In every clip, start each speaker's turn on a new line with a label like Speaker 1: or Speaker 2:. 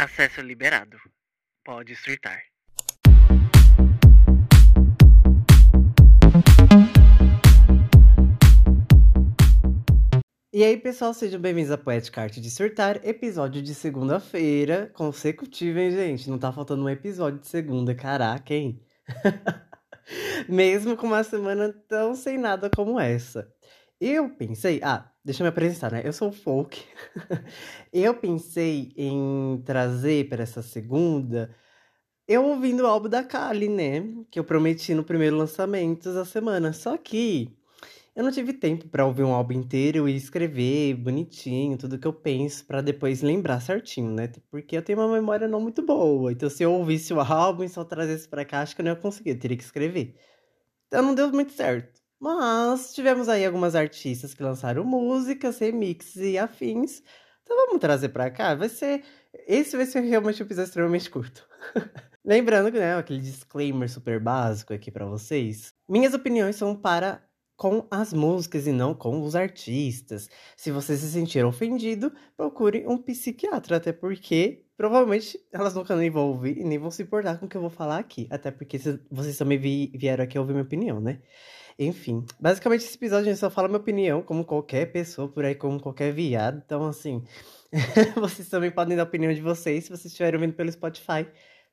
Speaker 1: Acesso liberado. Pode surtar.
Speaker 2: E aí, pessoal, sejam bem-vindos a Poética Arte de Surtar, episódio de segunda-feira, consecutivo, hein, gente? Não tá faltando um episódio de segunda, caraca, hein? Mesmo com uma semana tão sem nada como essa. Eu pensei, ah, deixa eu me apresentar, né? Eu sou o Folk. eu pensei em trazer para essa segunda eu ouvindo o álbum da Kali, né? Que eu prometi no primeiro lançamento da semana. Só que eu não tive tempo para ouvir um álbum inteiro e escrever bonitinho tudo que eu penso para depois lembrar certinho, né? Porque eu tenho uma memória não muito boa. Então, se eu ouvisse o álbum e só trazesse para cá, acho que eu não ia conseguir, eu teria que escrever. Então, não deu muito certo. Mas tivemos aí algumas artistas que lançaram músicas, remixes e afins. Então, vamos trazer para cá. Vai ser. Esse vai ser realmente um episódio extremamente curto. Lembrando que, né, aquele disclaimer super básico aqui para vocês. Minhas opiniões são para com as músicas e não com os artistas. Se você se sentir ofendido, procure um psiquiatra, até porque provavelmente elas nunca nem vão ouvir e nem vão se importar com o que eu vou falar aqui. Até porque vocês também vieram aqui ouvir minha opinião, né? Enfim, basicamente esse episódio a gente só fala minha opinião, como qualquer pessoa por aí, como qualquer viado. Então, assim, vocês também podem dar a opinião de vocês se vocês estiverem ouvindo pelo Spotify.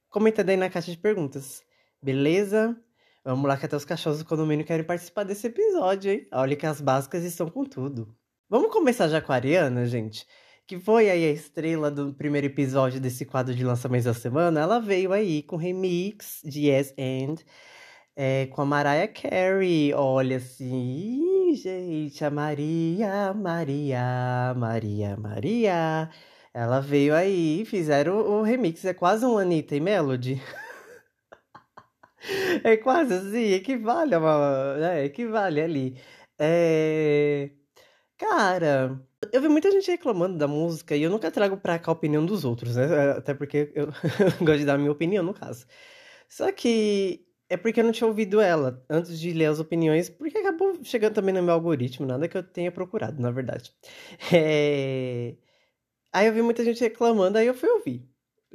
Speaker 2: Comenta aí na caixa de perguntas. Beleza? Vamos lá que até os cachorros do condomínio querem participar desse episódio, hein? Olha que as básicas estão com tudo. Vamos começar já com a Ariana, gente? Que foi aí a estrela do primeiro episódio desse quadro de lançamentos da semana. Ela veio aí com remix de Yes and é, com a Mariah Carey. Olha assim, gente, a Maria, Maria, Maria, Maria. Ela veio aí, fizeram o, o remix. É quase um Anitta e Melody. É quase assim, equivale a uma. É, equivale ali. É... Cara, eu vi muita gente reclamando da música e eu nunca trago pra cá a opinião dos outros, né? Até porque eu gosto de dar a minha opinião, no caso. Só que é porque eu não tinha ouvido ela antes de ler as opiniões, porque acabou chegando também no meu algoritmo, nada que eu tenha procurado, na verdade. É... Aí eu vi muita gente reclamando, aí eu fui ouvir.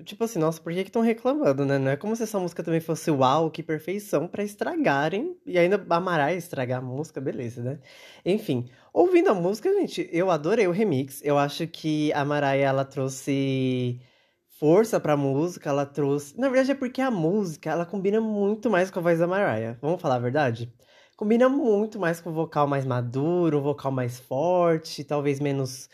Speaker 2: Tipo assim, nossa, por que estão reclamando, né? Não é como se essa música também fosse uau, que perfeição para estragarem. E ainda a estragar a música, beleza, né? Enfim, ouvindo a música, gente, eu adorei o remix. Eu acho que a Mariah, ela trouxe força pra música, ela trouxe... Na verdade é porque a música, ela combina muito mais com a voz da Mariah. Vamos falar a verdade? Combina muito mais com o vocal mais maduro, vocal mais forte, talvez menos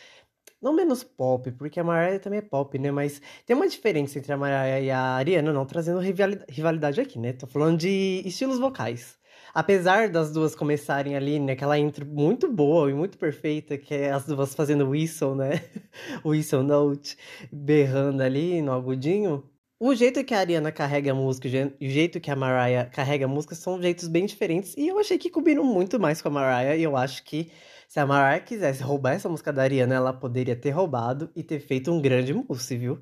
Speaker 2: não menos pop, porque a Mariah também é pop, né? Mas tem uma diferença entre a Mariah e a Ariana, não trazendo rivalidade aqui, né? Tô falando de estilos vocais. Apesar das duas começarem ali naquela intro muito boa e muito perfeita, que é as duas fazendo whistle, né? whistle note, berrando ali no agudinho. O jeito que a Ariana carrega a música e o jeito que a Mariah carrega a música são jeitos bem diferentes. E eu achei que combinam muito mais com a Mariah. E eu acho que se a Mariah quisesse roubar essa música da Ariana, ela poderia ter roubado e ter feito um grande mousse, viu?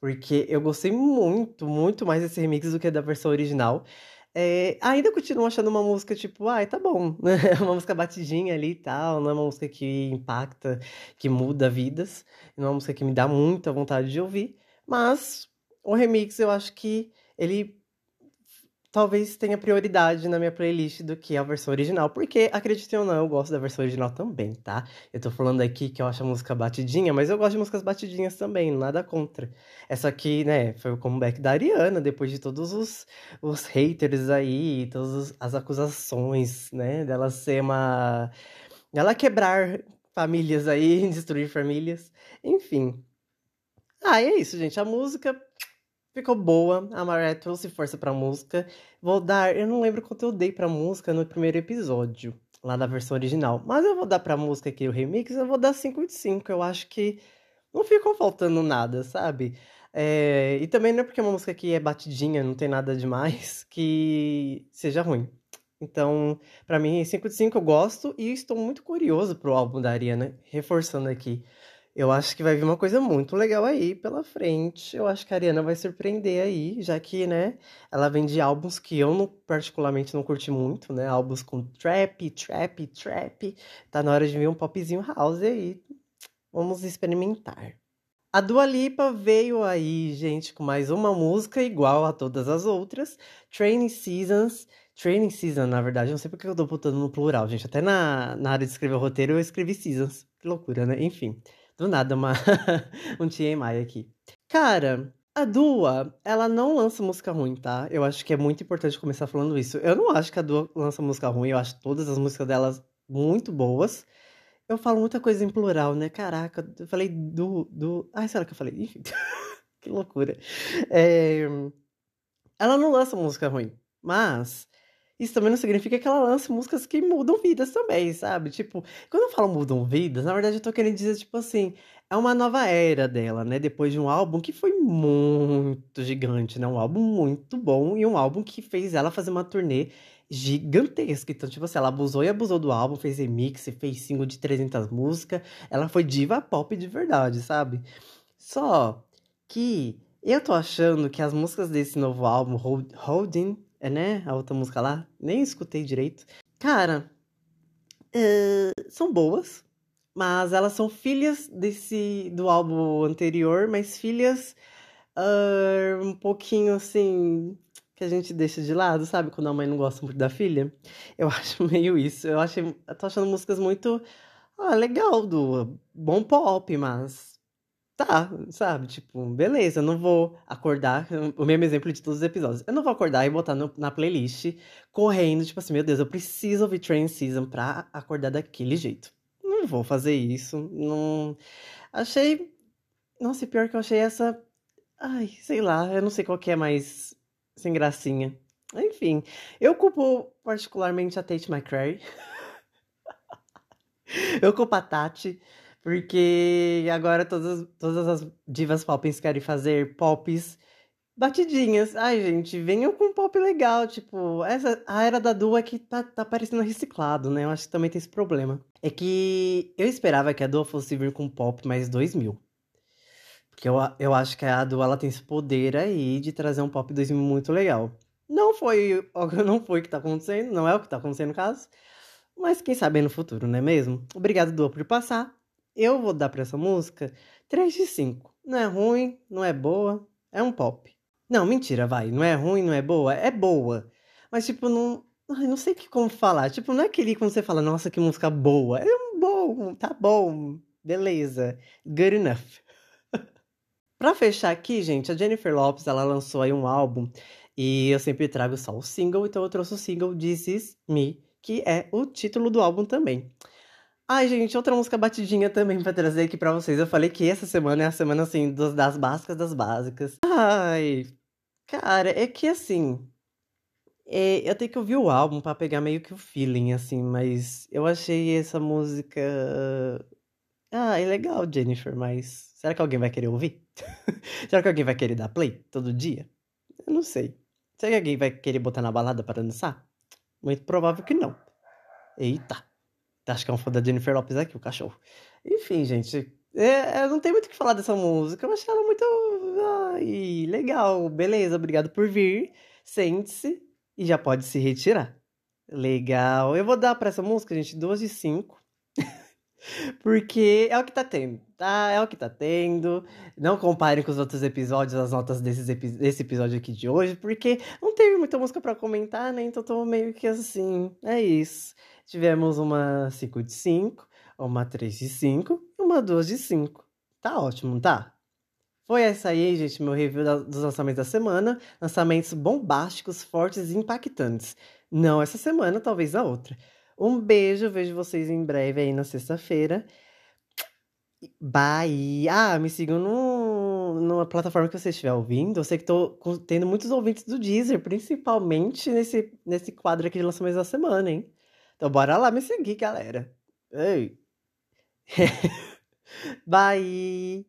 Speaker 2: Porque eu gostei muito, muito mais desse remix do que da versão original. É, ainda continuo achando uma música tipo, ai, tá bom, né? É uma música batidinha ali e tal, não é uma música que impacta, que muda vidas, não é uma música que me dá muita vontade de ouvir, mas o remix eu acho que ele talvez tenha prioridade na minha playlist do que a versão original, porque, acreditem ou não, eu gosto da versão original também, tá? Eu tô falando aqui que eu acho a música batidinha, mas eu gosto de músicas batidinhas também, nada contra. Essa aqui, né, foi o comeback da Ariana, depois de todos os, os haters aí, todas as acusações, né, dela ser uma... ela quebrar famílias aí, destruir famílias, enfim. Ah, é isso, gente, a música Ficou boa, a Mariah trouxe força pra música. Vou dar, eu não lembro quanto eu dei pra música no primeiro episódio, lá da versão original. Mas eu vou dar pra música aqui, o remix, eu vou dar 5 de 5. Eu acho que não ficou faltando nada, sabe? É, e também não é porque uma música aqui é batidinha, não tem nada demais, que seja ruim. Então, para mim, 5 de 5 eu gosto e estou muito curioso pro álbum da Ariana, reforçando aqui. Eu acho que vai vir uma coisa muito legal aí pela frente. Eu acho que a Ariana vai surpreender aí, já que, né, ela vem de álbuns que eu não, particularmente não curti muito, né? Álbuns com trap, trap, trap. Tá na hora de vir um popzinho house aí. Vamos experimentar. A Dua Lipa veio aí, gente, com mais uma música igual a todas as outras. Training Seasons. Training Season, na verdade, não sei porque eu tô botando no plural, gente. Até na, na área de escrever o roteiro eu escrevi Seasons. Que loucura, né? Enfim, do nada, uma... um TMI aqui. Cara, a Dua, ela não lança música ruim, tá? Eu acho que é muito importante começar falando isso. Eu não acho que a Dua lança música ruim, eu acho todas as músicas delas muito boas. Eu falo muita coisa em plural, né? Caraca, eu falei do. do... Ai, será que eu falei? Enfim, que loucura. É... Ela não lança música ruim, mas isso também não significa que ela lance músicas que mudam vidas também, sabe? Tipo, quando eu falo mudam vidas, na verdade eu tô querendo dizer, tipo assim, é uma nova era dela, né? Depois de um álbum que foi muito gigante, né? Um álbum muito bom e um álbum que fez ela fazer uma turnê gigantesca. Então, tipo assim, ela abusou e abusou do álbum, fez remix, fez single de 300 músicas. Ela foi diva pop de verdade, sabe? Só que eu tô achando que as músicas desse novo álbum, Holding, é, né? A outra música lá, nem escutei direito. Cara, uh, são boas, mas elas são filhas desse do álbum anterior, mas filhas uh, um pouquinho assim que a gente deixa de lado, sabe? Quando a mãe não gosta muito da filha. Eu acho meio isso. Eu acho, eu tô achando músicas muito ah, legal do bom pop, mas tá, sabe? Tipo, beleza, eu não vou acordar, o mesmo exemplo de todos os episódios. Eu não vou acordar e botar no, na playlist correndo, tipo assim, meu Deus, eu preciso ouvir Train Season pra acordar daquele jeito. Não vou fazer isso. Não achei Nossa, pior que eu achei essa Ai, sei lá, eu não sei qual que é mais sem gracinha. Enfim, eu culpo particularmente a Tate McRae. eu culpo a Tati, porque agora todas, todas as divas popins querem fazer pops batidinhas. Ai, gente, venham com um pop legal, tipo, essa, a era da Dua que tá, tá parecendo reciclado, né? Eu acho que também tem esse problema. É que eu esperava que a Dua fosse vir com pop mais 2000. Porque eu, eu acho que a Adu ela tem esse poder aí de trazer um pop 2000 muito legal. Não foi, não foi o que tá acontecendo, não é o que tá acontecendo no caso. Mas quem sabe no futuro, não é mesmo? Obrigado, Dua, por passar. Eu vou dar pra essa música 3 de 5. Não é ruim, não é boa, é um pop. Não, mentira, vai. Não é ruim, não é boa, é boa. Mas, tipo, não. Ai, não sei que como falar. Tipo, não é aquele quando você fala, nossa, que música boa. É um bom, tá bom, beleza. Good enough. Pra fechar aqui, gente, a Jennifer Lopes, ela lançou aí um álbum e eu sempre trago só o single, então eu trouxe o single This Is Me, que é o título do álbum também. Ai, gente, outra música batidinha também pra trazer aqui pra vocês. Eu falei que essa semana é a semana, assim, dos, das básicas das básicas. Ai, cara, é que assim. É, eu tenho que ouvir o álbum pra pegar meio que o feeling, assim, mas eu achei essa música. Ah, é legal, Jennifer, mas será que alguém vai querer ouvir? Será que alguém vai querer dar play todo dia? Eu não sei. Será que alguém vai querer botar na balada para dançar? Muito provável que não. Eita. Acho que é um fã da Jennifer Lopes aqui, o cachorro. Enfim, gente. É, é não tem muito o que falar dessa música. Eu achei ela muito. Ai, legal. Beleza, obrigado por vir. Sente-se e já pode se retirar. Legal. Eu vou dar para essa música, gente, 12 e 5. Porque é o que tá tendo, tá? É o que tá tendo. Não comparem com os outros episódios, as notas desses epi desse episódio aqui de hoje, porque não teve muita música para comentar, né? Então tô meio que assim, é isso. Tivemos uma 5 de 5, uma 3 de 5 e uma 2 de 5. Tá ótimo, tá? Foi essa aí, gente, meu review da, dos lançamentos da semana. Lançamentos bombásticos, fortes e impactantes. Não essa semana, talvez a outra. Um beijo, vejo vocês em breve aí na sexta-feira. Bye! Ah, me sigam no, numa plataforma que você estiver ouvindo. Eu sei que tô tendo muitos ouvintes do Deezer, principalmente nesse, nesse quadro aqui de lançamento da semana, hein? Então bora lá me seguir, galera. Ei! Bye!